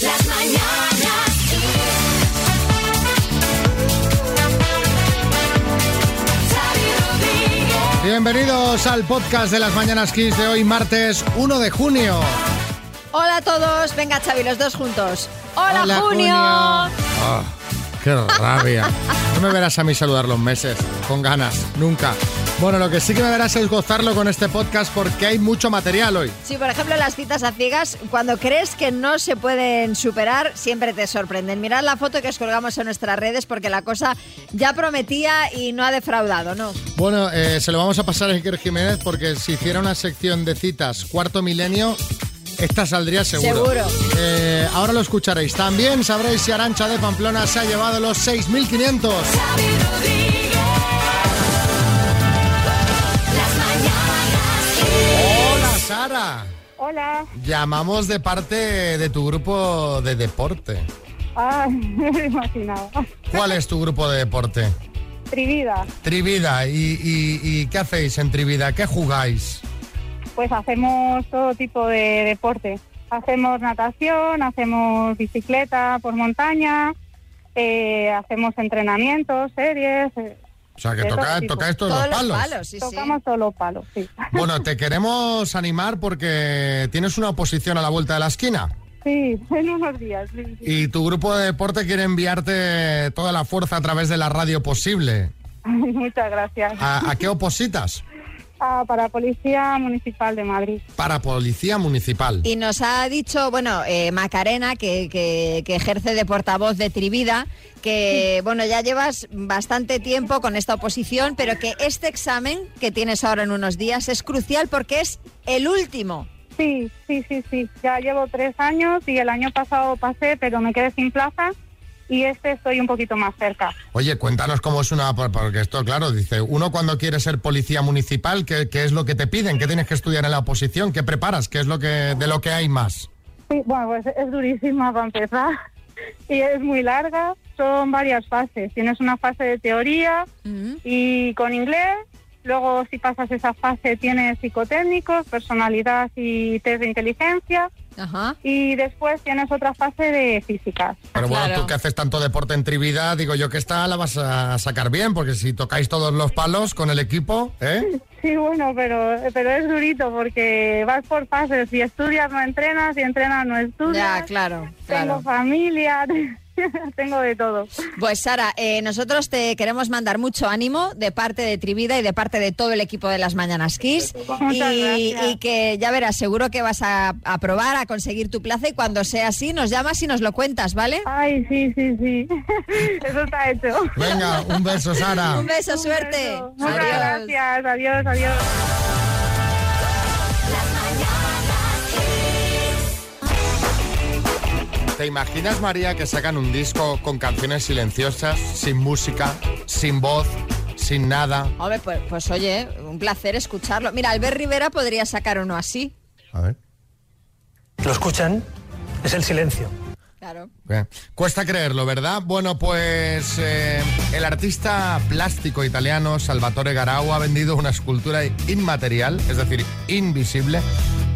Las mañanas. Bienvenidos al podcast de las Mañanas Kiss de hoy, martes 1 de junio. Hola a todos, venga Xavi, los dos juntos. Hola, Junio. Ah, ¡Qué rabia! No me verás a mí saludar los meses, con ganas, nunca. Bueno, lo que sí que me verás es gozarlo con este podcast porque hay mucho material hoy. Sí, por ejemplo, las citas a ciegas, cuando crees que no se pueden superar, siempre te sorprenden. Mirad la foto que os colgamos en nuestras redes porque la cosa ya prometía y no ha defraudado, ¿no? Bueno, eh, se lo vamos a pasar a Iker Jiménez porque si hiciera una sección de citas cuarto milenio, esta saldría seguro. Seguro. Eh, ahora lo escucharéis. También sabréis si Arancha de Pamplona se ha llevado los 6.500. Sara. Hola. Llamamos de parte de tu grupo de deporte. Ah, me lo imaginaba. ¿Cuál es tu grupo de deporte? Trivida. Trivida. ¿Y, y- y qué hacéis en Trivida? ¿Qué jugáis? Pues hacemos todo tipo de deporte. Hacemos natación, hacemos bicicleta por montaña, eh, hacemos entrenamientos, series. eh, O sea, que toca, tocáis todos, Todos los palos. palos, sí, sí. tocamos todos los palos, sí. Bueno, te queremos animar porque tienes una oposición a la vuelta de la esquina. Sí, en unos días. sí, sí. Y tu grupo de deporte quiere enviarte toda la fuerza a través de la radio posible. Muchas gracias. ¿A, a qué opositas? Ah, para Policía Municipal de Madrid. Para Policía Municipal. Y nos ha dicho, bueno, eh, Macarena, que, que- que ejerce de portavoz de Trivida, que, bueno, ya llevas bastante tiempo con esta oposición, pero que este examen que tienes ahora en unos días es crucial porque es el último. Sí, sí, sí, sí. Ya llevo tres años y el año pasado pasé, pero me quedé sin plaza y este estoy un poquito más cerca. Oye, cuéntanos cómo es una... por- Porque esto, claro, dice, uno cuando quiere ser policía municipal, ¿qué, qué es lo que te piden? ¿Qué tienes que estudiar en la oposición? ¿Qué preparas? ¿Qué es lo que de lo que hay más? Sí, bueno, pues es durísima para empezar y es muy larga. Son varias fases. Tienes una fase de teoría Ujú. y con inglés. Luego, si pasas esa fase, tienes psicotécnicos, personalidad y test de inteligencia. Ajá. Y después tienes otra fase de físicas. Pero bueno, Claro. tú que haces tanto deporte en Trivida, digo yo que esta la vas a sacar bien, porque si tocáis todos los palos con el equipo, ¿eh? Sí, bueno, pero, pero es durito porque vas por fases. Si estudias, no entrenas. Si entrenas, no estudias. Ya, claro, Tengo claro. familia, tengo de todo. Pues Sara, eh, nosotros te queremos mandar mucho ánimo de parte de Trivida y de parte de todo el equipo de las Mañanas Kiss. Y, y que ya verás, seguro que vas a aprobar, a conseguir tu plaza y cuando sea así nos llamas y nos lo cuentas, ¿vale? Ay, sí, sí, sí. Eso está hecho. Venga, un beso, Sara. Un beso, Un suerte. beso. Muchas Adiós. gracias. Adiós, adiós. ¿Te imaginas, María, que sacan un disco con canciones silenciosas, sin música, sin voz, sin nada? Hombre, pues, pues oye, un placer escucharlo. Mira, Albert Rivera podría sacar uno así. A ver. Lo escuchan, es el silencio. Claro. Bien. Cuesta creerlo, ¿verdad? Bueno, pues eh, el artista plástico italiano Salvatore Garau ha vendido una escultura inmaterial, es decir, invisible,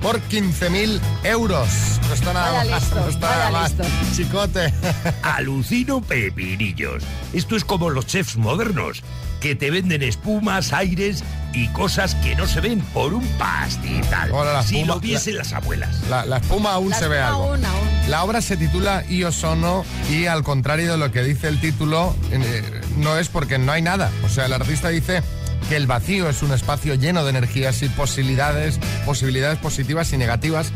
por 15.000 euros. No está nada Vaya mal, listo, no está vaya nada listo. Chicote. Alucino pepinillos. Esto es como los chefs modernos, que te venden espumas, aires y cosas que no se ven por un pastizal. Si espuma- lo viesen las abuelas. La, la espuma aún La se ve algo. aún, aún. La obra se titula Io sono y al contrario de lo que dice el título, eh, no es porque no hay nada. O sea, el artista dice que el vacío es un espacio lleno de energías y posibilidades, posibilidades positivas y negativas.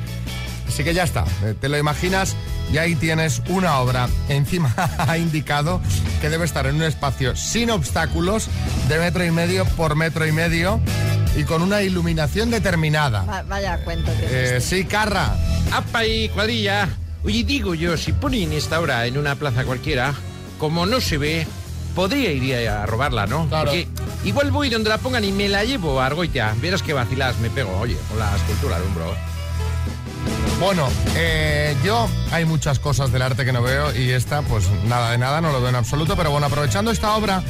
Así que ya está, eh, te lo imaginas y ahí tienes una obra. Encima ha indicado que debe estar en un espacio sin obstáculos de metro y medio por metro y medio y con una iluminación determinada. Va- vaya cuento. que Eh, sí, Carra. ¡Apa y cuadrilla! Oye, digo yo, si ponen esta hora en una plaza cualquiera, como no se ve, podría ir a robarla, ¿no? Claro. Porque igual voy donde la pongan y me la llevo a Argoitia. Verás que vacilas me pego, oye, con la escultura de un bro. Bueno, eh, yo hay muchas cosas del arte que no veo y esta, pues nada de nada, no lo veo en absoluto. Pero bueno, aprovechando esta obra,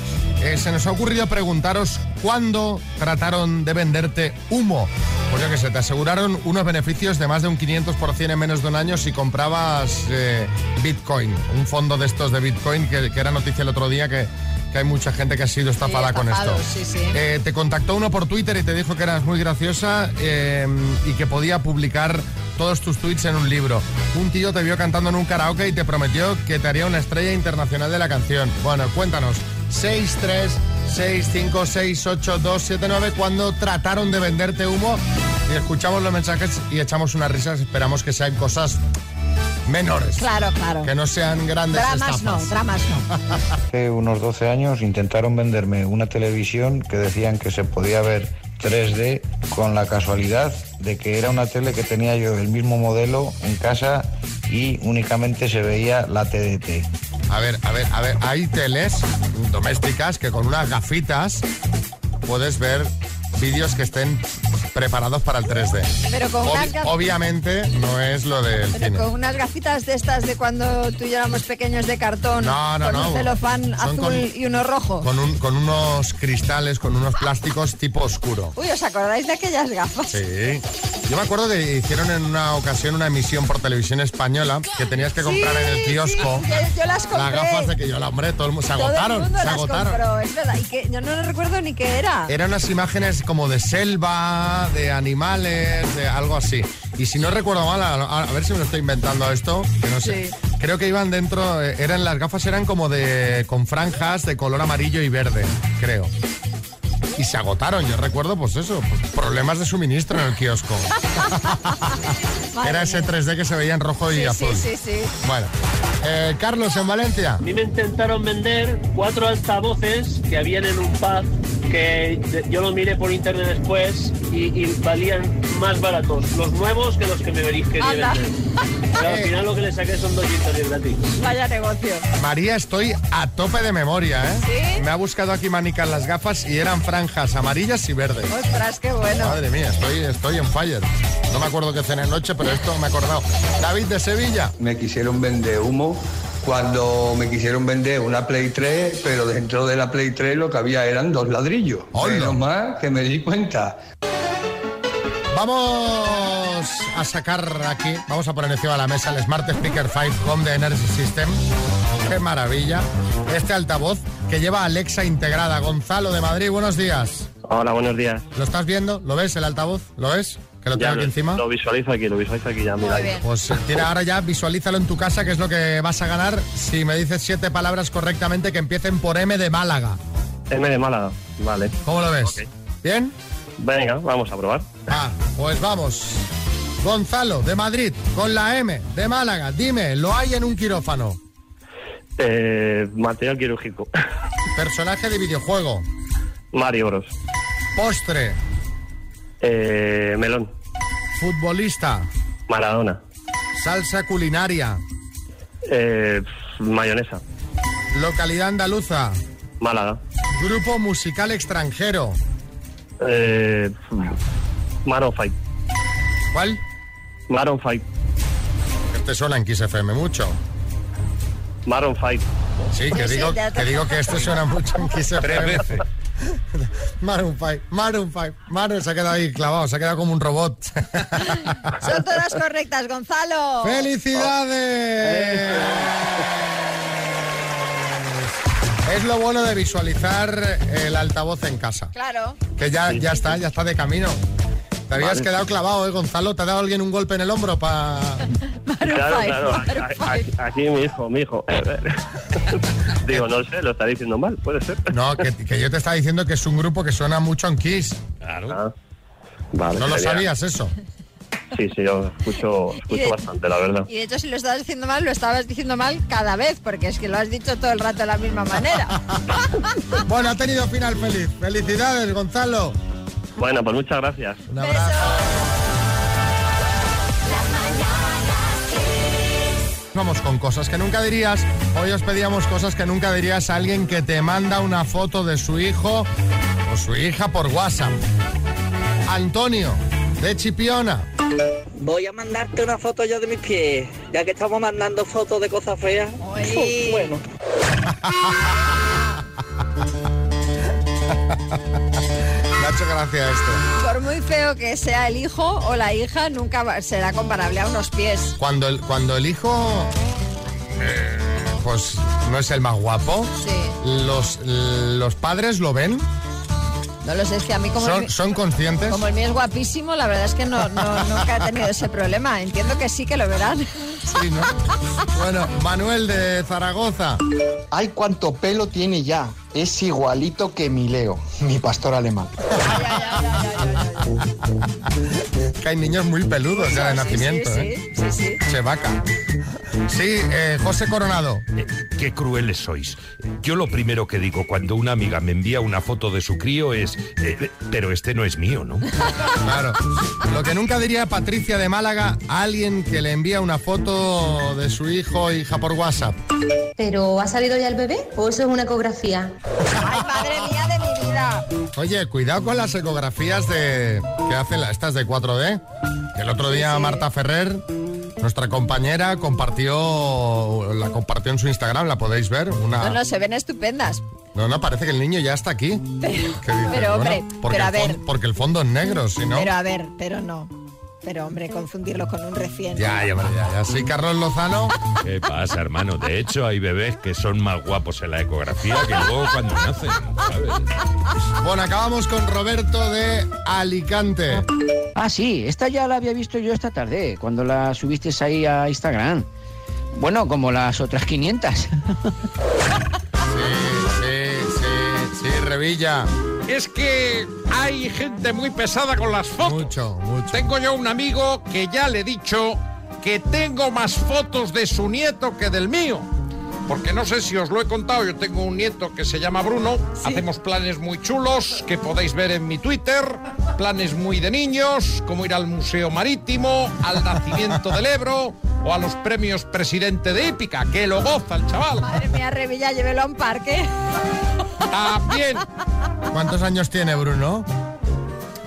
eh, se nos ha ocurrido preguntaros cuándo trataron de venderte humo. Pues yo que sé, te aseguraron unos beneficios de más de un 500% en menos de un año si comprabas eh, Bitcoin, un fondo de estos de Bitcoin que, que era noticia el otro día que, que hay mucha gente que ha sido estafada con esto. estafados, sí, sí. Eh, te contactó uno por Twitter y te dijo que eras muy graciosa eh, y que podía publicar todos tus tweets en un libro. Un tío te vio cantando en un karaoke y te prometió que te haría una estrella internacional de la canción. Bueno, cuéntanos. 6, 3, 6, 5, 6, 8, 2, 7, 9, cuando trataron de venderte humo y escuchamos los mensajes y echamos unas risas. Esperamos que sean cosas menores. Claro, claro. Que no sean grandes Dramas no, estafas. dramas no. Hace unos 12 años intentaron venderme una televisión que decían que se podía ver 3D con la casualidad de que era una tele que tenía yo del mismo modelo en casa y únicamente se veía la TDT. A ver, a ver, a ver, hay teles domésticas que con unas gafitas puedes ver vídeos que estén preparados para el 3D. Pero con Obvi- unas obviamente no es lo del Pero cine. con unas gafitas de estas de cuando tú y yo éramos pequeños de cartón, No, no, con no. un celofán azul con- y uno rojo. Con, un- con unos cristales, con unos plásticos tipo oscuro. Uy, ¿os acordáis de aquellas gafas? Sí. Yo me acuerdo que hicieron en una ocasión una emisión por televisión española que tenías que comprar en el kiosco Sí, yo, yo las compré. las gafas de que yo la hombre, todo el mundo se Todo el agotaron, mundo se las agotaron. compró, es verdad. Y que yo no recuerdo ni qué era. Eran unas imágenes como de selva, de animales, de algo así. Y si no recuerdo mal, a, ver si me lo estoy inventando esto, que no sé. Sí. Creo que iban dentro, eh, eran las gafas eran como de con franjas de color amarillo y verde, creo. Y se agotaron, yo recuerdo pues eso, pues, problemas de suministro en el kiosco. Era ese mía. 3D que se veía en rojo y Sí, azul. sí, sí, sí. Bueno, eh, Carlos en Valencia. A mí me intentaron vender cuatro altavoces que habían en un pub que yo lo miré por internet después y, y valían más baratos los nuevos que los que me Anda. vender. Pero al final lo que le saqué son 200 de gratis. Vaya negocio. María, estoy a tope de memoria, ¿eh? ¿Sí? Me ha buscado aquí manicas las gafas y eran franjas amarillas y verdes. Ostras, qué bueno. Madre mía, estoy, estoy en fire. No me acuerdo qué cené anoche, pero esto me he acordado. David de Sevilla. Me quisieron vender humo cuando me quisieron vender una Play 3, pero dentro de la Play 3 lo que había eran dos ladrillos. Menos mal que me di cuenta. Vamos a sacar aquí, vamos a poner encima de la mesa el Smart Speaker 5 Home de Energy System. Qué maravilla. Este altavoz que lleva Alexa integrada. Gonzalo de Madrid, buenos días. Hola, buenos días. ¿Lo estás viendo? ¿Lo ves el altavoz? ¿Lo ves? Que lo tengo aquí encima. Lo visualizo aquí, lo visualizo aquí ya, mira. Muy bien. Pues eh, tira ahora ya, visualízalo en tu casa, que es lo que vas a ganar si me dices siete palabras correctamente que empiecen por M de Málaga. M de Málaga, vale. ¿Cómo lo ves? ¿Bien? Venga, vamos a probar. Ah, pues vamos. Gonzalo, de Madrid, con la M, de Málaga. Dime, ¿lo hay en un quirófano? Eh, material quirúrgico. Personaje de videojuego. Mario Bros. Postre. Eh, melón. Futbolista. Maradona. Salsa culinaria. Eh, mayonesa. Localidad andaluza. Málaga. Grupo musical extranjero. Eh, Maroon 5. ¿Cuál? Maroon 5. Este suena en Kiss FM mucho. Maroon 5. Sí, que digo, que digo que este suena mucho en Kiss FM. Tres veces. Maroon 5, Maroon 5, Maroon se ha quedado ahí clavado, se ha quedado como un robot. Son todas correctas, Gonzalo. ¡Felicidades! Es lo bueno de visualizar el altavoz en casa. Claro. Que ya, ya está, ya está de camino. Te habías Vale. quedado clavado, ¿eh, Gonzalo? ¿Te ha dado alguien un golpe en el hombro para...? Claro, five, claro. Aquí, mi hijo, mi hijo. Digo, no sé, lo está diciendo mal, puede ser. No, que, que yo te estaba diciendo que es un grupo que suena mucho en Kiss. Claro. Ah, vale. ¿No lo sabías eso? Sí, sí, yo escucho, escucho de- bastante, la verdad. Y de hecho, si lo estabas diciendo mal, lo estabas diciendo mal cada vez, porque es que lo has dicho todo el rato de la misma manera. Bueno, ha tenido final feliz. ¡Felicidades, Gonzalo! Bueno, pues muchas gracias. Un abrazo. Vamos con cosas que nunca dirías. Hoy os pedíamos cosas que nunca dirías a alguien que te manda una foto de su hijo o su hija por WhatsApp. Antonio, de Chipiona. Voy a mandarte una foto yo de mis pies, ya que estamos mandando fotos de cosas feas. Uy. Bueno, Me ha hecho gracia esto. Por muy feo que sea el hijo o la hija, nunca será comparable a unos pies. Cuando el, cuando el hijo, eh, pues no es el más guapo, Sí. los, los padres lo ven, No lo sé, es que a mí como, el, son, son conscientes. como el mío es guapísimo, la verdad es que no, no- nunca he tenido ese problema. Entiendo que sí que lo verán. Sí, ¿no? Bueno, Manuel de Zaragoza. Ay, cuánto pelo tiene ya. Es igualito que mi Leo, mi pastor alemán. Que hay niños muy peludos ya de Sí, nacimiento, sí, ¿eh? sí, sí, sí. Se vaca. Sí, eh, José Coronado. Eh, Qué crueles sois. Yo lo primero que digo cuando una amiga me envía una foto de su crío es, eh, pero este no es mío, ¿no? Claro. Lo que nunca diría Patricia de Málaga a alguien que le envía una foto de su hijo o hija por WhatsApp. ¿Pero ha salido ya el bebé o eso es una ecografía? ¡Ay, madre mía de mi vida! Oye, cuidado con las ecografías de que hacen la- estas de 4D. Que el otro día Marta Ferrer, nuestra compañera, compartió la compartió en su Instagram, la podéis ver. Una... No, no, se ven estupendas. No, no, parece que el niño ya está aquí. Pero, pero, hombre, bueno, porque, pero a el ver, fon- porque el fondo es negro, si no. pero a ver, pero no. Pero hombre, confundirlo con un recién. Ya, ya, ya, ya. Sí, Carlos Lozano. ¿Qué pasa, hermano? De hecho, hay bebés que son más guapos en la ecografía que luego cuando nacen, ¿sabes? Bueno, acabamos con Roberto de Alicante. Ah, sí, esta ya la había visto yo esta tarde, cuando la subiste ahí a Instagram. Bueno, como las otras 500. Sí, sí, sí, sí, Revilla. Es que hay gente muy pesada con las fotos. Mucho, mucho. Tengo yo un amigo que ya le he dicho que tengo más fotos de su nieto que del mío. Porque no sé si os lo he contado, yo tengo un nieto que se llama Bruno, hacemos planes muy chulos que podéis ver en mi Twitter, planes muy de niños, como ir al Museo Marítimo, al nacimiento del Ebro o a los premios Presidente de Hípica, que lo goza el chaval. Madre mía, Revilla, llévelo a un parque. También, ¿Cuántos años tiene Bruno?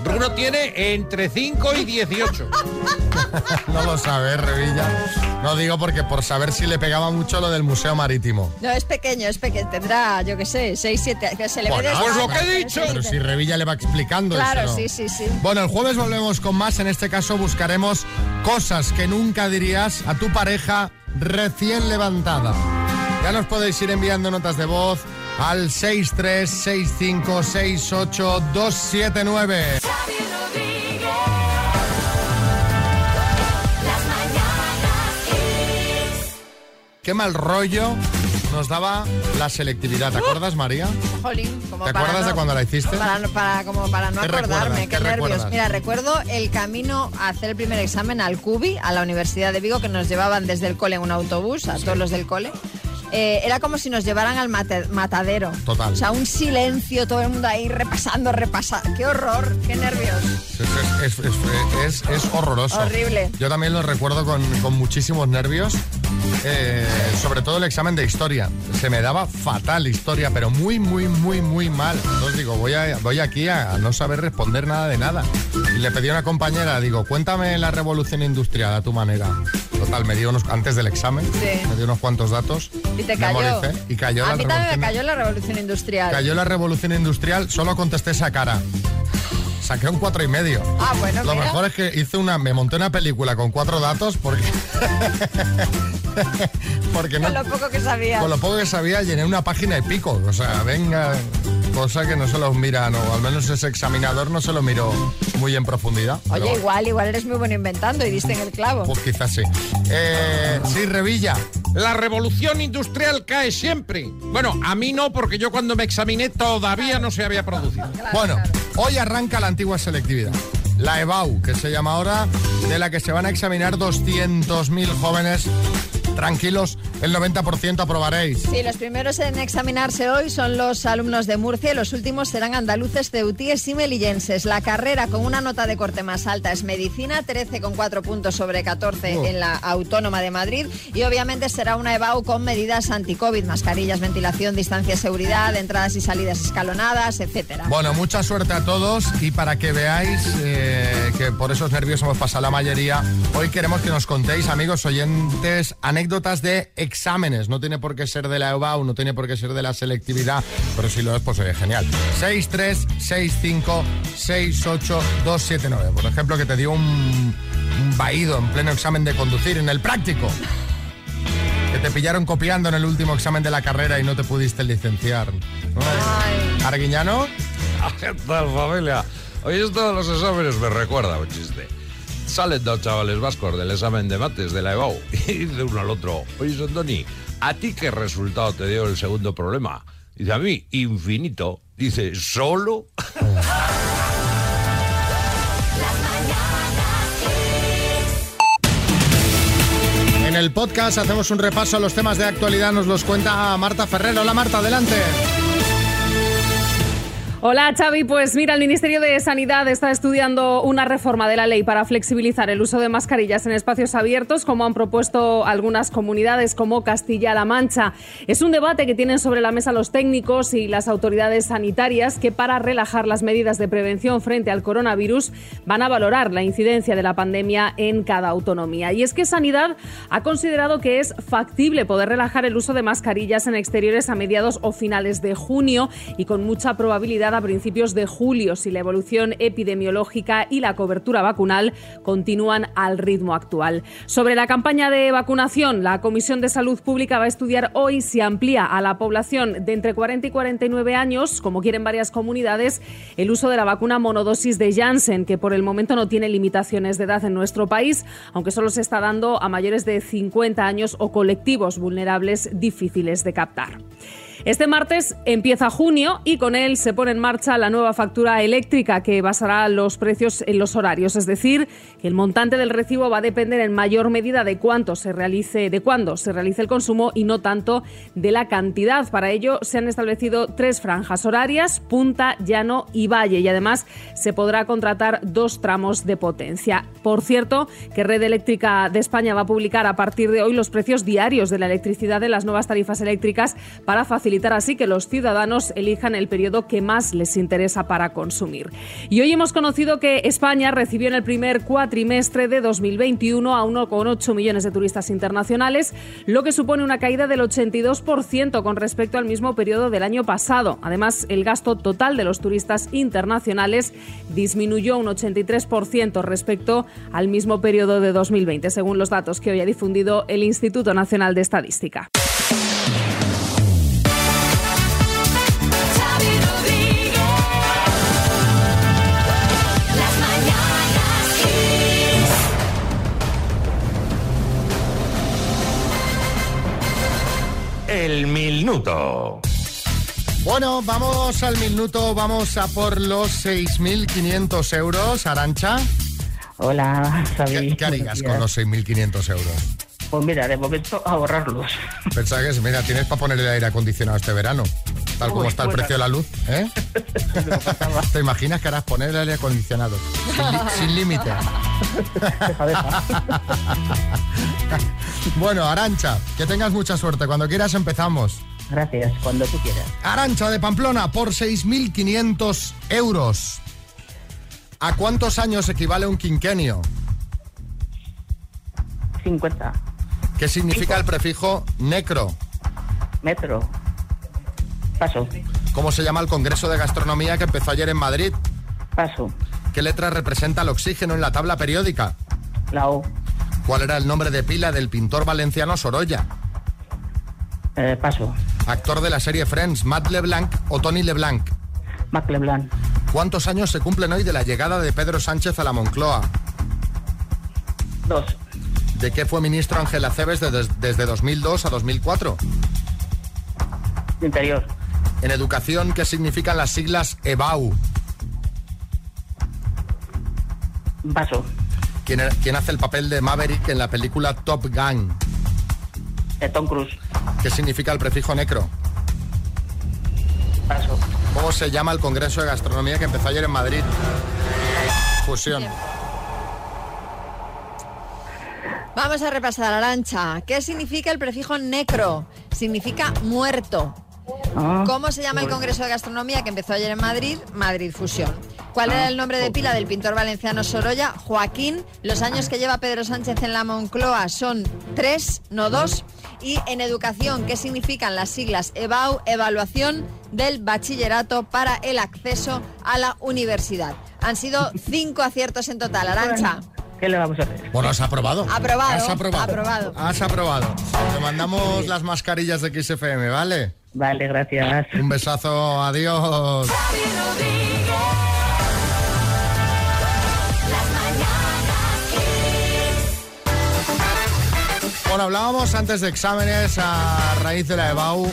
Bruno tiene entre 5 y 18. No lo sabe, Revilla. No digo porque por saber si le pegaba mucho lo del Museo Marítimo. No, es pequeño, es pequeño. Tendrá, yo qué sé, 6, 7 que se le Bueno, ve desde pues lo que he dicho. Pero si Revilla le va explicando Claro, eso. sí, sí, sí. Bueno, el jueves volvemos con más. En este caso buscaremos cosas que nunca dirías a tu pareja recién levantada. Ya nos podéis ir enviando notas de voz al 636568279. Xavi Rodríguez. Las mañanas Kiss. Qué mal rollo nos daba la selectividad. ¿Te acuerdas, María? Jolín, como ¿Te acuerdas de cuando la hiciste? Para, para- como para no ¿Qué acordarme, qué, ¿Qué nervios. recuerdas? Mira, recuerdo el camino a hacer el primer examen al CUBI, a la Universidad de Vigo, que nos llevaban desde el cole en un autobús, a todos los del cole. Eh, era como si nos llevaran al mate- matadero. Total. O sea, un silencio, todo el mundo ahí repasando, repasando. ¡Qué horror! ¡Qué nervios! Es, es- es- es- es horroroso. Horrible. Yo también lo recuerdo con, con muchísimos nervios. Eh, sobre todo el examen de historia. Se me daba fatal historia, pero muy, muy, muy, muy mal. Entonces digo, voy, a, voy aquí a no saber responder nada de nada. Y le pedí a una compañera, digo, cuéntame la revolución industrial a tu manera. Total, me dio unos, antes del examen, Sí. me dio unos cuantos datos. Y te cayó. memoricé, y cayó a la mí también me cayó la revolución industrial. Cayó la revolución industrial, solo contesté esa cara. Saqué un cuatro y medio. Ah, bueno, Lo mira. mejor es que hice una, me monté una película con cuatro datos porque, porque no, Con lo poco que sabía. con lo poco que sabía llené una página y pico. O sea, venga, cosa que no se los miran, o al menos ese examinador no se lo miró muy en profundidad. Oye, Pero, igual, igual eres muy bueno inventando y diste en el clavo. Pues quizás sí. Eh, sí, Revilla. La revolución industrial cae siempre. Bueno, a mí no, porque yo cuando me examiné todavía no se había producido. Bueno, hoy arranca la antigua selectividad. La EBAU, que se llama ahora, de la que se van a examinar 200.000 jóvenes Tranquilos, el 90% aprobaréis. Sí, los primeros en examinarse hoy son los alumnos de Murcia y los últimos serán andaluces, ceutíes y melillenses. La carrera con una nota de corte más alta es medicina, 13,4 puntos sobre 14 Oh. en la Autónoma de Madrid y obviamente será una EBAU con medidas anti-COVID, mascarillas, ventilación, distancia, seguridad, entradas y salidas escalonadas, etcétera. Bueno, mucha suerte a todos y para que veáis eh, que por esos nervios hemos pasado la mayoría, hoy queremos que nos contéis, amigos oyentes, anécdotas de exámenes. No tiene por qué ser de la EBAU, no tiene por qué ser de la selectividad, pero si lo es, pues oye, genial. 6, 3, 6, 5, 6, 8, 2, 7, 9. Por ejemplo, que te dio un, un vaído en pleno examen de conducir, en el práctico. Que te pillaron copiando en el último examen de la carrera y no te pudiste licenciar. ¿No? ¿Arguiñano? ¿Qué tal, familia? Hoy esto de los exámenes me recuerda un chiste. Salen dos chavales vascos del examen de mates de la EBAU y dice uno al otro, oye, Santoni, ¿a ti qué resultado te dio el segundo problema? Dice, a mí, infinito. Dice, ¿solo? En el podcast hacemos un repaso a los temas de actualidad, nos los cuenta Marta Ferrer. Hola Marta, adelante. Hola Xavi, pues mira, el Ministerio de Sanidad está estudiando una reforma de la ley para flexibilizar el uso de mascarillas en espacios abiertos, como han propuesto algunas comunidades como Castilla-La Mancha. Es un debate que tienen sobre la mesa los técnicos y las autoridades sanitarias que para relajar las medidas de prevención frente al coronavirus van a valorar la incidencia de la pandemia en cada autonomía. Y es que Sanidad ha considerado que es factible poder relajar el uso de mascarillas en exteriores a mediados o finales de junio y con mucha probabilidad a principios de julio si la evolución epidemiológica y la cobertura vacunal continúan al ritmo actual. Sobre la campaña de vacunación, la Comisión de Salud Pública va a estudiar hoy si amplía a la población de entre 40 y 49 años, como quieren varias comunidades, el uso de la vacuna monodosis de Janssen, que por el momento no tiene limitaciones de edad en nuestro país, aunque solo se está dando a mayores de 50 años o colectivos vulnerables difíciles de captar. Este martes empieza junio y con él se pone en marcha la nueva factura eléctrica que basará los precios en los horarios, es decir, que el montante del recibo va a depender en mayor medida de cuánto se realice, de cuándo se realice el consumo y no tanto de la cantidad. Para ello se han establecido tres franjas horarias, punta, llano y valle, y además se podrá contratar dos tramos de potencia. Por cierto, que Red Eléctrica de España va a publicar a partir de hoy los precios diarios de la electricidad de las nuevas tarifas eléctricas para facilitar así que los ciudadanos elijan el periodo que más les interesa para consumir. Y hoy hemos conocido que España recibió en el primer cuatrimestre de 2021 a 1,8 millones de turistas internacionales, lo que supone una caída del 82% con respecto al mismo periodo del año pasado. Además, el gasto total de los turistas internacionales disminuyó un 83% respecto al mismo periodo de 2020, según los datos que hoy ha difundido el Instituto Nacional de Estadística. El minuto. Bueno, vamos al minuto, vamos a por los 6.500 euros. Arancha. Hola, Xavi. ¿Qué, qué harías con los 6.500 euros? Pues mira, de momento ahorrarlos. Pensaba que, mira, tienes para poner el aire acondicionado este verano, tal como Uy, está el precio de la luz. ¿eh? ¿Te imaginas que harás poner el aire acondicionado? Sin, sin límite. bueno, Arancha, que tengas mucha suerte. Cuando quieras empezamos. Gracias, cuando tú quieras. Arancha de Pamplona por 6.500 euros. ¿A cuántos años equivale un quinquenio? 50. ¿Qué significa el prefijo necro? Metro. Paso. ¿Cómo se llama el Congreso de Gastronomía que empezó ayer en Madrid? Paso. ¿Qué letra representa el oxígeno en la tabla periódica? La O. ¿Cuál era el nombre de pila del pintor valenciano Sorolla? Eh, paso. Actor de la serie Friends, Matt LeBlanc o Tony LeBlanc. Mac Leblanc. ¿Cuántos años se cumplen hoy de la llegada de Pedro Sánchez a la Moncloa? Dos. ¿De qué fue ministro Ángel Aceves de- des- desde 2002 a 2004? Interior. En educación, ¿qué significan las siglas EBAU? Paso. ¿Quién, er- quién hace el papel de Maverick en la película Top Gun? Eh, Tom Cruise. ¿Qué significa el prefijo necro? Paso. ¿Cómo se llama el Congreso de Gastronomía que empezó ayer en Madrid? Fusión. Vamos a repasar, Arancha. ¿Qué significa el prefijo necro? Significa muerto. Ah, ¿Cómo se llama el Congreso de Gastronomía que empezó ayer en Madrid? Madrid Fusión. ¿Cuál era el nombre de pila del pintor valenciano Sorolla? Joaquín. Los años que lleva Pedro Sánchez en la Moncloa son tres, no dos. Y en educación, ¿qué significan las siglas EBAU? Evaluación del bachillerato para el acceso a la universidad. Han sido cinco aciertos en total, Arancha. ¿Qué le vamos a hacer? Bueno, has aprobado. Aprobado, Has aprobado. aprobado. Has aprobado. Te mandamos las mascarillas de XFM, ¿vale? Vale, gracias. Un besazo, adiós. Bueno, hablábamos antes de exámenes a raíz de la EBAU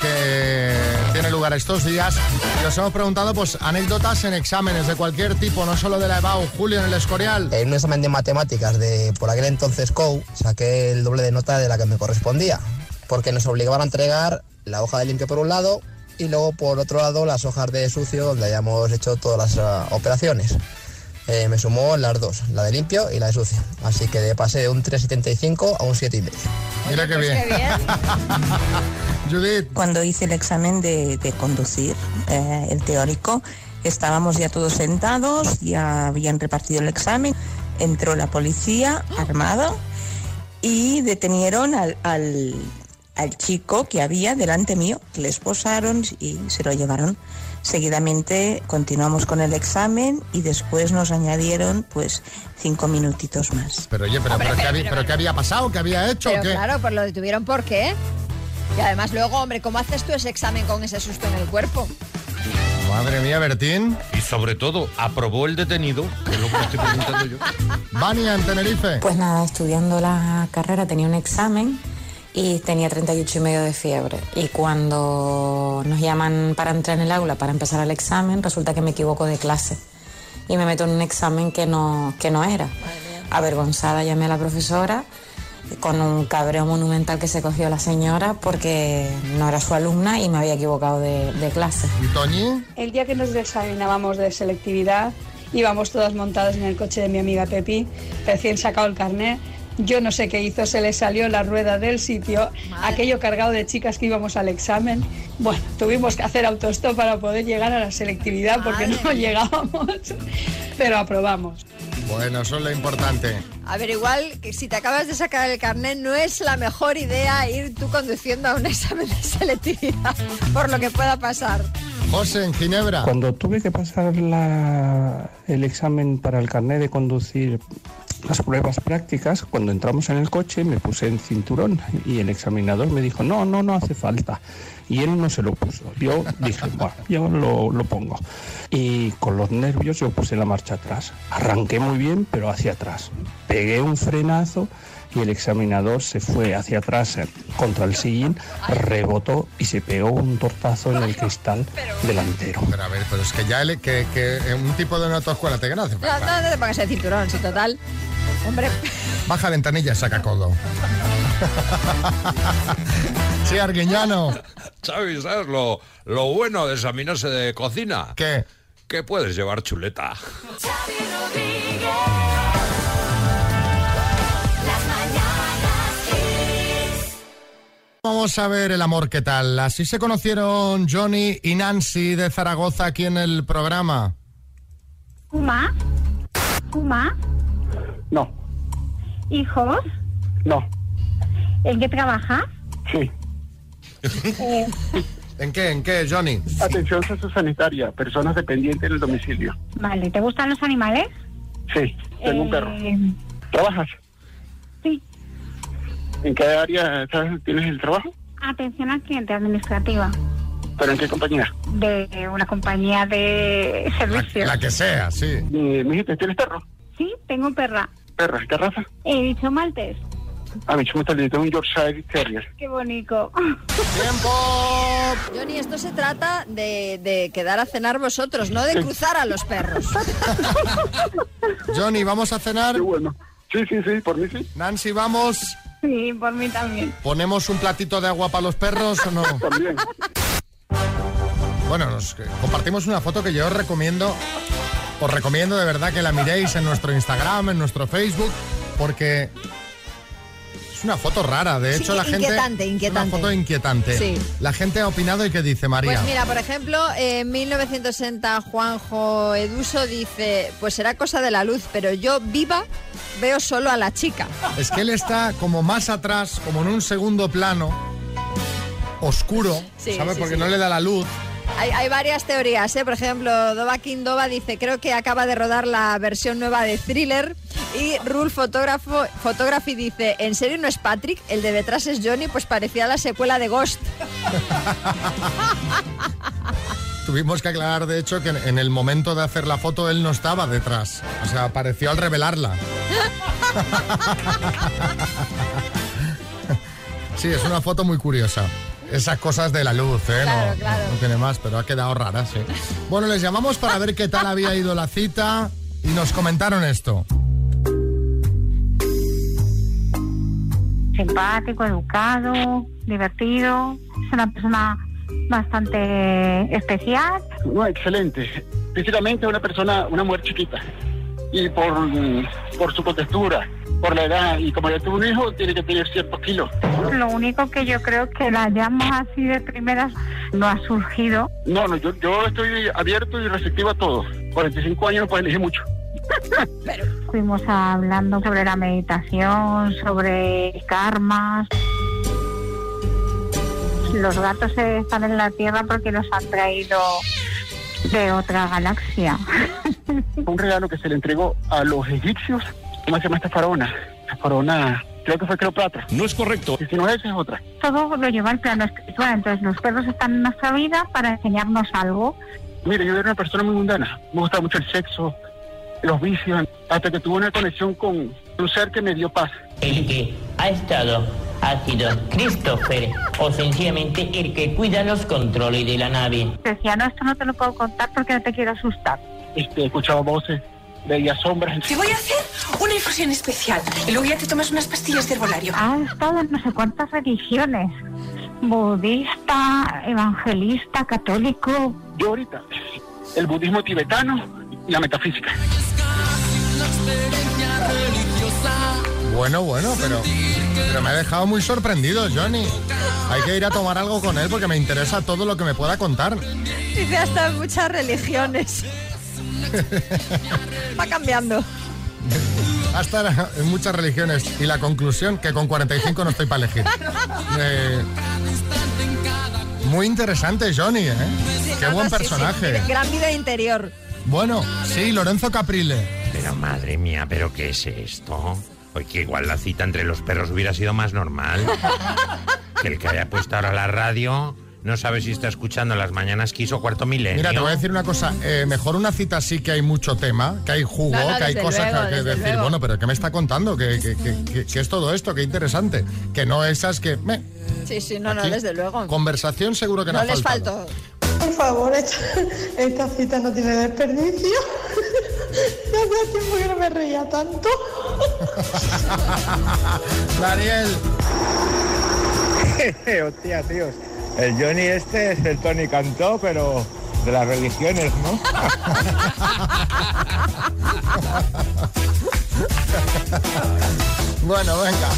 que tiene lugar estos días y os hemos preguntado pues anécdotas en exámenes de cualquier tipo, no solo de la EBAU. Julio en el Escorial. En un examen de matemáticas de por aquel entonces COU saqué el doble de nota de la que me correspondía, porque nos obligaban a entregar la hoja de limpio por un lado y luego por otro lado las hojas de sucio donde hayamos hecho todas las ah, operaciones. Eh, me sumó las dos, la de limpio y la de sucio. Así que pasé de un 3,75 a un 7,5. Mira qué bien. Judith. Cuando hice el examen de, de conducir, eh, el teórico, estábamos ya todos sentados, ya habían repartido el examen, entró la policía armado y detenieron al, al, al chico que había delante mío, que le esposaron y se lo llevaron. Seguidamente continuamos con el examen y después nos añadieron pues cinco minutitos más. Pero oye, pero, Hombre, pero, ¿qué, pero, había, pero- pero ¿qué había pasado? ¿Qué había hecho? Pero ¿Qué? claro, pues lo detuvieron ¿por qué? Y además luego, hombre, ¿cómo haces tú ese examen con ese susto en el cuerpo? Madre mía, Bertín. Y sobre todo, aprobó el detenido, que es lo que estoy preguntando yo. Vania en Tenerife. Pues nada, estudiando la carrera tenía un examen y tenía 38 y medio de fiebre. Y cuando nos llaman para entrar en el aula para empezar el examen, resulta que me equivoco de clase y me meto en un examen que no, que no era. Avergonzada llamé a la profesora con un cabreo monumental que se cogió la señora porque no era su alumna y me había equivocado de, de clase. ¿Y Toñi? El día que nos examinábamos de selectividad, íbamos todas montadas en el coche de mi amiga Pepi, recién sacado el carnet. Yo no sé qué hizo, se le salió la rueda del sitio, aquello cargado de chicas que íbamos al examen. Bueno, tuvimos que hacer autostop para poder llegar a la selectividad porque no llegábamos, pero aprobamos. Bueno, eso es lo importante. A ver, igual que si te acabas de sacar el carnet, no es la mejor idea ir tú conduciendo a un examen de selectividad, por lo que pueda pasar. José en Ginebra. Cuando tuve que pasar la- el examen para el carnet de conducir, las pruebas prácticas, cuando entramos en el coche me puse en cinturón y el examinador me dijo, no, no, no hace falta. Y él no se lo puso. Yo dije, bueno, yo lo, lo pongo. Y con los nervios yo puse la marcha atrás. Arranqué muy bien, pero hacia atrás. Pegué un frenazo y el examinador se fue hacia atrás contra el sillín, rebotó y se pegó un tortazo en el cristal delantero. Pero a ver, pero es que ya el- que, que un tipo de una autoescuela te conoce. No, no, no te pongas el cinturón, si total. Hombre, Baja ventanilla, saca codo. sí, Arguiñano. ¿Sabes, sabes lo, lo bueno de examinarse de cocina? ¿Qué? Que puedes llevar chuleta. Vamos a ver el amor, ¿qué tal? Así se conocieron Johnny y Nancy de Zaragoza aquí en el programa. ¿Kuma? ¿Kuma? No, ¿Hijos? no, ¿En qué trabajas? sí. Eh, ¿En qué, en qué, Johnny? Atención sociosanitaria, personas dependientes en el domicilio. vale, ¿te gustan los animales? Sí, tengo un perro. Eh, ¿Trabajas? ¿En qué área tienes el trabajo? Atención al cliente administrativa ¿Pero en qué compañía? de una compañía de servicios. La que sea, sí. Eh, me dijiste, ¿tienes perro? Sí, tengo perra. ¿Perra? ¿Qué raza? He dicho maltes. A mí me está tengo un Yorkshire Terrier. Qué bonito. ¡Tiempo! Johnny, esto se trata de, de quedar a cenar vosotros, no de cruzar a los perros. Johnny, ¿vamos a cenar? bueno. Sí, sí, sí, por mí sí. Nancy, ¿vamos? Sí, por mí también. ¿Ponemos un platito de agua para los perros o no? También. Bueno, nos eh, compartimos una foto que yo os recomiendo, os recomiendo de verdad que la miréis en nuestro Instagram, en nuestro Facebook, porque es una foto rara. De Sí, hecho, la gente inquietante, es inquietante. una foto inquietante. Sí. La gente ha opinado y qué dice María. Pues mira, por ejemplo, en 1960 Juanjo Eduso dice, pues será cosa de la luz, pero yo viva veo solo a la chica. Es que él está como más atrás, como en un segundo plano, oscuro, Sí, ¿sabes? sí, Porque sí. no le da la luz. Hay, hay varias teorías, ¿eh? Por ejemplo, Dova Kindova dice, creo que acaba de rodar la versión nueva de Thriller. Y Rule Fotógrafo, Photography dice, ¿en serio no es Patrick? El de detrás es Johnny, pues parecía la secuela de Ghost. Tuvimos que aclarar, de hecho, que en- el momento de hacer la foto él no estaba detrás. O sea, apareció al revelarla. Sí, es una foto muy curiosa. Esas cosas de la luz, ¿eh? Claro, no, claro. no tiene más, pero ha quedado rara, sí. Bueno, les llamamos para ver qué tal había ido la cita y nos comentaron esto. simpático, educado, divertido. Es una persona bastante especial. No, excelente. Físicamente una persona, una mujer chiquita. Y por, por su contextura, por la edad, y como ya tuvo un hijo, tiene que tener ciertos kilos. Lo único que yo creo que la llama así de primeras no ha surgido. No, no, yo, yo estoy abierto y receptivo a todo. 45 años, pues elegí mucho. Fuimos hablando sobre la meditación, sobre karmas. Los gatos están en la Tierra porque los han traído de otra galaxia. Un regalo que se le entregó a los egipcios. ¿Cómo se llama esta faraona? La faraona, creo que fue Cleopatra. No es correcto. Y si no es, esa es otra. Todo lo lleva al plano espiritual. Entonces los perros están en nuestra vida para enseñarnos algo. Mire, yo era una persona muy mundana. Me gustaba mucho el sexo, los vicios, hasta que tuve una conexión con un ser que me dio paz. El que ha estado ha sido Christopher, o sencillamente el que cuida los controles de la nave. Decía, no, esto no te lo puedo contar porque no te quiero asustar. Este, escuchaba voces, veía sombras. Te voy a hacer una infusión especial y luego ya te tomas unas pastillas de herbolario. Ha estado en no sé cuántas religiones. Budista, evangelista, católico. Yo ahorita, el budismo tibetano y la metafísica. Bueno, bueno, pero, pero me ha dejado muy sorprendido, Johnny. Hay que ir a tomar algo con él porque me interesa todo lo que me pueda contar. Dice hasta muchas religiones. Va cambiando. Hasta en muchas religiones. Y la conclusión, que con 45 no estoy para elegir. Eh, muy interesante, Johnny, ¿eh? Qué No, buen no, sí, sí. personaje. Gran vida interior. Bueno, sí, Lorenzo Caprile. Pero madre mía, ¿pero qué es esto? Oye, que igual la cita entre los perros hubiera sido más normal. Que el que haya puesto ahora la radio no sabe si está escuchando las mañanas Kiss o cuarto milenio. Mira, te voy a decir una cosa. eh, mejor una cita sí que hay mucho tema, que hay jugo, No, no, que hay cosas luego, que, que decir. luego. Bueno, pero ¿qué me está contando? ¿Qué, qué- qué- qué- qué es todo esto? Qué interesante. Que no esas que... Sí, sí, no, no, desde luego. Conversación seguro que no, No ha les faltado. faltó. Por favor, esta, esta cita no tiene desperdicio. Ya hacía tiempo que no me reía tanto. Daniel. Hostia, tíos. El Johnny este es el Tony Cantó, pero de las religiones, ¿no? bueno, venga.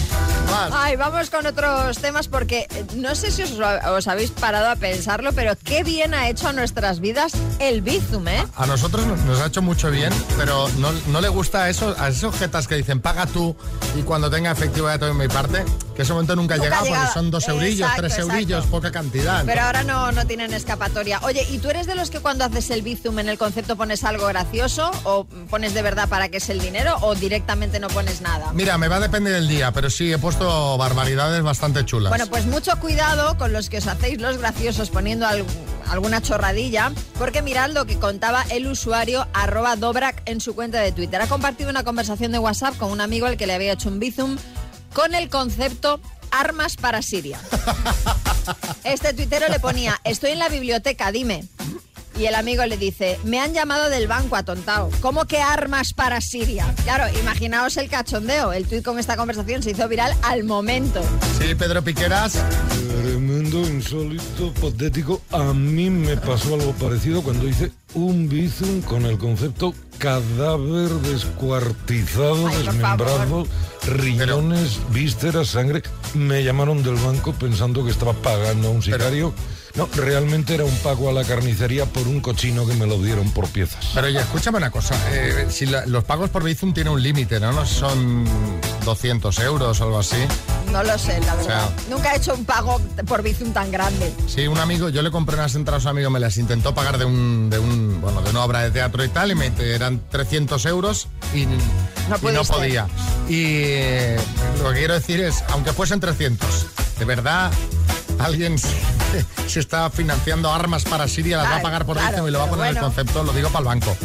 Más. Ay, vamos con otros temas porque eh, no sé si os, os habéis parado a pensarlo, pero qué bien ha hecho a nuestras vidas el Bizum, ¿eh? A nosotros nos, nos ha hecho mucho bien, pero no, no le gusta a esos, a esos jetas que dicen paga tú y cuando tenga efectivo ya te doy mi parte, que ese momento nunca, Nunca ha llegado porque son dos eurillos, Exacto, tres exacto. eurillos, poca cantidad. Pero ahora no, no tienen escapatoria. Oye, ¿y tú eres de los que cuando haces el Bizum en el concepto pones algo gracioso o pones de verdad para que es el dinero o directamente no pones nada? Mira, me va a depender del día, pero sí, he puesto barbaridades bastante chulas. Bueno, pues mucho cuidado con los que os hacéis los graciosos poniendo al- alguna chorradilla, porque mirad lo que contaba el usuario arroba Dobrak en su cuenta de Twitter. Ha compartido una conversación de WhatsApp con un amigo al que le había hecho un bizum con el concepto armas para Siria. Este tuitero le ponía, estoy en la biblioteca, dime. Y el amigo le dice, me han llamado del banco atontado. ¿Cómo que armas para Siria? Claro, imaginaos el cachondeo. El tuit con esta conversación se hizo viral al momento. Sí, Pedro Piqueras. Tremendo, insólito, patético. A mí me pasó algo parecido cuando hice un bizum con el concepto cadáver descuartizado, desmembrado, riñones, vísceras, sangre. Me llamaron del banco pensando que estaba pagando a un sicario. No, realmente era un pago a la carnicería por un cochino que me lo dieron por piezas. Pero oye, escúchame una cosa. eh, si la- los pagos por Bizum tienen un límite, ¿no? No son 200 euros o algo así. No lo sé, la verdad. sea- Nunca he hecho un pago por Bizum tan grande. Sí, un amigo, yo le compré unas entradas a un amigo, me las intentó pagar de un, de un, bueno, de una obra de teatro y tal, y me eran 300 euros y, y no podía. Y eh, lo que quiero decir es, aunque fuesen 300, de verdad, alguien se, se está financiando armas para Siria, las va a pagar por claro, y lo va a poner el concepto, lo digo para el banco.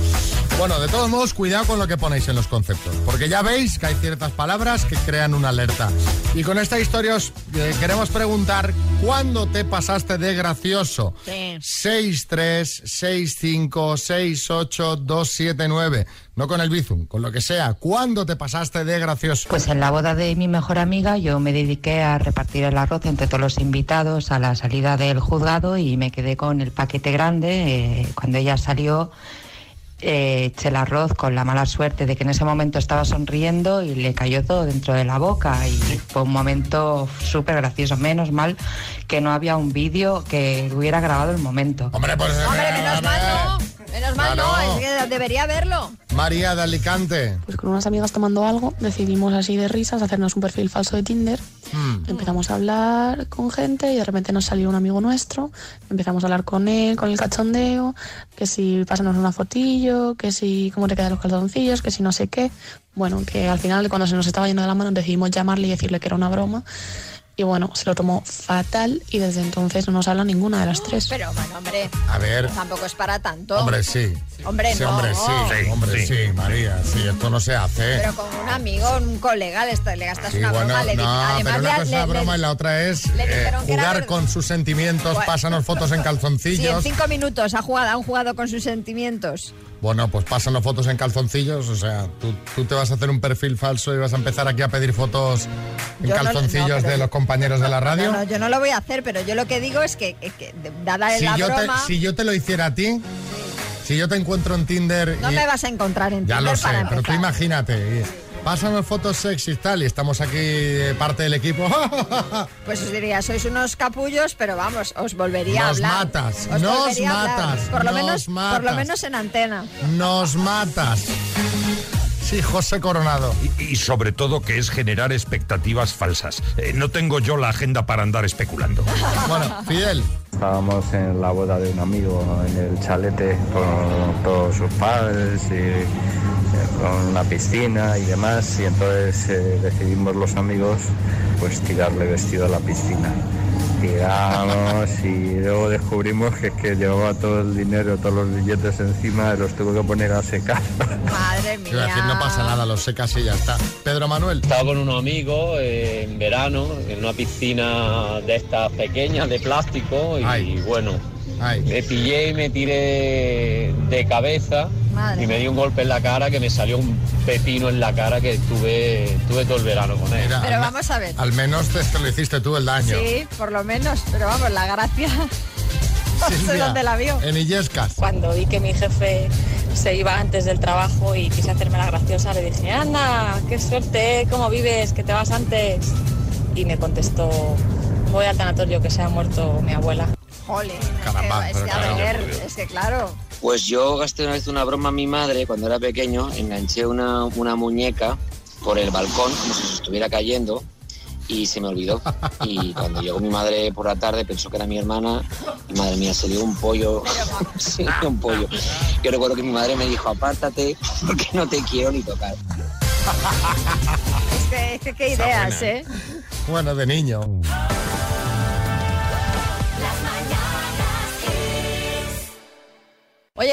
Bueno, de todos modos, cuidado con lo que ponéis en los conceptos, porque ya veis que hay ciertas palabras que crean una alerta. Y con esta historia os eh, queremos preguntar, ¿cuándo te pasaste de gracioso? Sí. 636568279. No con el Bizum, con lo que sea. ¿Cuándo te pasaste de gracioso? Pues en la boda de mi mejor amiga yo me dediqué a repartir el arroz entre todos los invitados a la salida del juzgado y me quedé con el paquete grande. Eh, cuando ella salió eh, eché el arroz con la mala suerte de que en ese momento estaba sonriendo y le cayó todo dentro de la boca y fue un momento súper gracioso. Menos mal que no había un vídeo que hubiera grabado el momento. Hombre, pues... Hombre, menos mal no. Menos mal Claro. no, es que debería verlo. María de Alicante. Pues con unas amigas tomando algo, decidimos así de risas hacernos un perfil falso de Tinder. Mm. Empezamos a hablar con gente y de repente nos salió un amigo nuestro. Empezamos a hablar con él, con el cachondeo, que si pásanos una fotillo, que si cómo te quedan los calzoncillos, que si no sé qué. Bueno, que al final cuando se nos estaba yendo de la mano decidimos llamarle y decirle que era una broma. Y bueno, se lo tomó fatal y desde entonces no nos habla ninguna de las tres. Pero bueno, hombre, A ver. tampoco es para tanto. Hombre, sí. Hombre, Sí, no. hombre, sí. hombre, sí. María. Sí, esto no se hace. Pero con un amigo, un colega, le, está- le gastas Sí, una bueno, broma. Le, no, además pero una le- cosa es le- broma y la otra es le eh, era jugar con sus sentimientos, Bueno. pásanos fotos en Sí, en calzoncillos. cinco minutos ha jugado, han jugado con sus sentimientos. Bueno, pues pásanos fotos en calzoncillos, o sea, tú, tú te vas a hacer un perfil falso y vas a empezar aquí a pedir fotos en Yo calzoncillos no, de los compañeros de la radio. No, yo no lo voy a hacer, pero yo lo que digo es que, dada si, la yo te, broma, si yo te lo hiciera a ti, si yo te encuentro en Tinder no y- me vas a encontrar en Ya Tinder lo sé, para pero tú imagínate. y- Pásanos fotos sexys tal y estamos aquí parte del equipo. Pues os diría, sois unos capullos, pero vamos, os volvería a Nos hablar. matas, Os nos matas, Por lo, nos menos, por lo matas. menos en antena. Nos matas. Sí, José Coronado. Y, y sobre todo que es generar expectativas falsas. Eh, no tengo yo la agenda para andar especulando. Bueno, Fidel. Estábamos en la boda de un amigo en el chalete con todos sus padres y con una piscina y demás y entonces eh, decidimos los amigos pues tirarle vestido a la piscina. Tiramos y luego descubrimos que, es que llevaba todo el dinero, todos los billetes encima y los tuve que poner a secar. Madre Iba a decir, no pasa nada, los secas y ya está. Pedro Manuel. Estaba con unos amigos eh, en verano en una piscina de estas pequeñas de plástico y bueno, me pillé y me tiré de cabeza Madre y me di un golpe en la cara que me salió un pepino en la cara que tuve, tuve todo el verano con él. Pero vamos a ver. Al menos te, te lo hiciste tú el daño. Sí, por lo menos, pero vamos, la gracia. No sé Silvia, dónde la vio. En Illescas. Cuando vi que mi jefe se iba antes del trabajo y quise hacerme la graciosa, le dije, anda, qué suerte. ¿cómo vives? Que te vas antes. Y me contestó, voy al tanatorio que se ha muerto mi abuela. Jole, Caramba, es que, claro. ver, es que claro. Pues yo gasté una vez una broma a mi madre cuando era pequeño, enganché una, una muñeca por el balcón como si se estuviera cayendo y se me olvidó. Y cuando llegó mi madre por la tarde pensó que era mi hermana y madre mía, se dio un pollo, se dio un pollo. Yo recuerdo que mi madre me dijo, apártate porque no te quiero ni tocar. Es que, es que qué ideas, ¿eh? Bueno, de niño.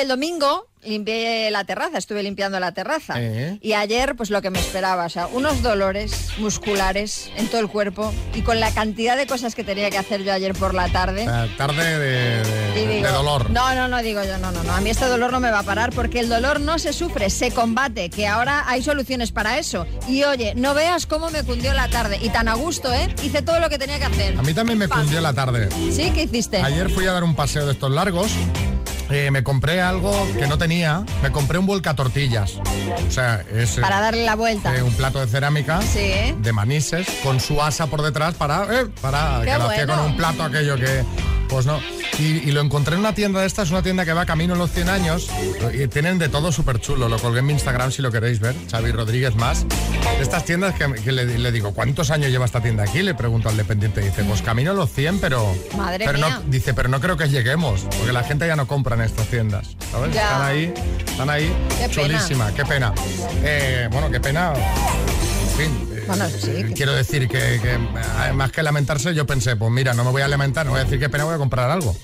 El domingo limpié la terraza, estuve limpiando la terraza. Eh. Y ayer, pues lo que me esperaba, o sea, unos dolores musculares en todo el cuerpo y con la cantidad de cosas que tenía que hacer yo ayer por la tarde. Tarde de, dolor. No, no, no, digo yo, no, no, no. A mí este dolor no me va a parar porque el dolor no se sufre, se combate, que ahora hay soluciones para eso. Y oye, no veas cómo me cundió la tarde. Y tan a gusto, ¿eh? Hice todo lo que tenía que hacer. A mí también me cundió la tarde. ¿Sí? ¿Qué hiciste? Ayer fui a dar un paseo de estos largos. Eh, me compré algo que no tenía. Me compré un tortillas. O sea, es eh, Para darle la vuelta. eh, un plato de cerámica Sí. de manises con su asa por detrás para, eh, para Qué que lo hacía bueno. con un plato aquello que. Pues no. Y, y lo encontré en una tienda de estas, una tienda que va camino en los 100 años. Y tienen de todo súper chulo. Lo colgué en mi Instagram si lo queréis ver. Xavi Rodríguez más. Estas tiendas que, que le, le digo, ¿cuántos años lleva esta tienda aquí? Le pregunto al dependiente. Dice, pues camino los 100, pero. Madre pero mía. No, dice, pero no creo que lleguemos. Porque la gente ya no compra en estas tiendas. ¿Sabes? Ya. Están ahí. Están ahí. Qué pena. chulísima. Qué pena. Eh, bueno, qué pena. En fin. Bueno, sí, eh, que- Quiero decir que, que, eh, más que lamentarse, yo pensé, pues mira, no me voy a lamentar, no voy a decir qué pena, voy a comprar algo.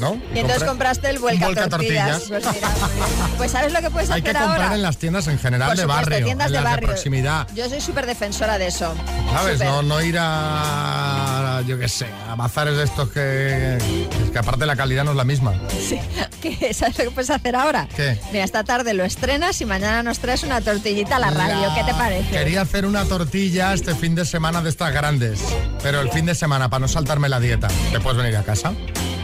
¿No? Y entonces compraste el vuelca vuelcatortillas. tortillas. Pues, mira, bien. Pues ¿sabes lo que puedes Hay que hacer comprar ahora? en las tiendas en general Por de supuesto, barrio, tiendas en de las barrio. de proximidad. Yo soy súper defensora de eso. ¿Sabes? No, no ir a, yo qué sé, a bazares de estos que, que aparte la calidad no es la misma. Sí. ¿Qué? ¿Sabes lo que puedes hacer ahora? ¿Qué? Mira, esta tarde lo estrenas y mañana nos traes una tortillita a la radio. ¿Qué te parece? Quería hacer una tortilla este fin de semana de estas grandes, pero el fin de semana, para no saltarme la dieta, ¿te puedes venir a casa?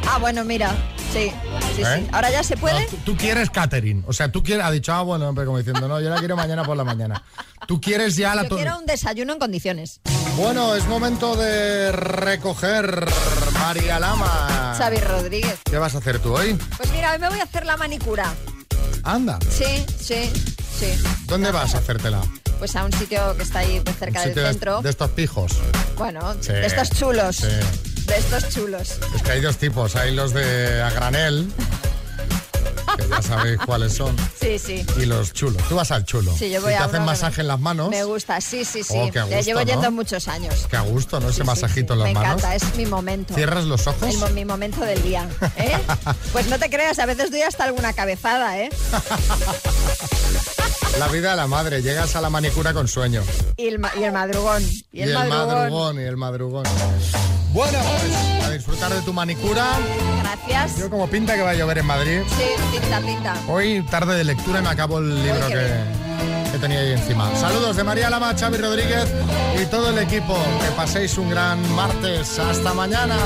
Ah, bueno, mira. Sí, sí, ¿Eh? sí. ¿Ahora ya se puede? No, tú, tú quieres catering, o sea, tú quieres, ha dicho, ah, bueno, pero como diciendo, no, yo la quiero mañana por la mañana. Tú quieres ya la Yo quiero un desayuno en condiciones. Bueno, es momento de recoger María Lama. Xavi Rodríguez. ¿Qué vas a hacer tú hoy? Pues mira, hoy me voy a hacer la manicura. Anda. Sí, sí, sí. ¿Dónde vas a hacértela? Pues a un sitio que está ahí pues, cerca del de- centro. De, estos pijos. Bueno, Sí, de estos chulos. sí. De estos chulos. Es que hay dos tipos, hay los de a granel, que ya sabéis cuáles son, Sí, sí. y los chulos. Tú vas al chulo. Sí, yo voy y te a hacen masaje en las manos. Me gusta, sí, sí, sí. Oh, qué a Ya gusto, llevo ¿no? yendo muchos años. Qué a gusto, ¿no? Ese Sí, masajito sí. en las Me manos. encanta, es mi momento. ¿Cierras los ojos? El mi momento del día. ¿eh? Pues no te creas, a veces doy hasta alguna cabezada, ¿eh? La vida de la madre, llegas a la manicura con sueño. Y el, ma- y el madrugón. Y el, y el madrugón. madrugón, y el madrugón. Bueno, pues a disfrutar de tu manicura. Gracias. Yo como pinta que va a llover en Madrid. Sí, pinta, pinta. Hoy tarde de lectura y me acabo el libro que, que tenía ahí encima. Saludos de María Lama, Xavi Rodríguez y todo el equipo. Que paséis un gran martes. Hasta mañana.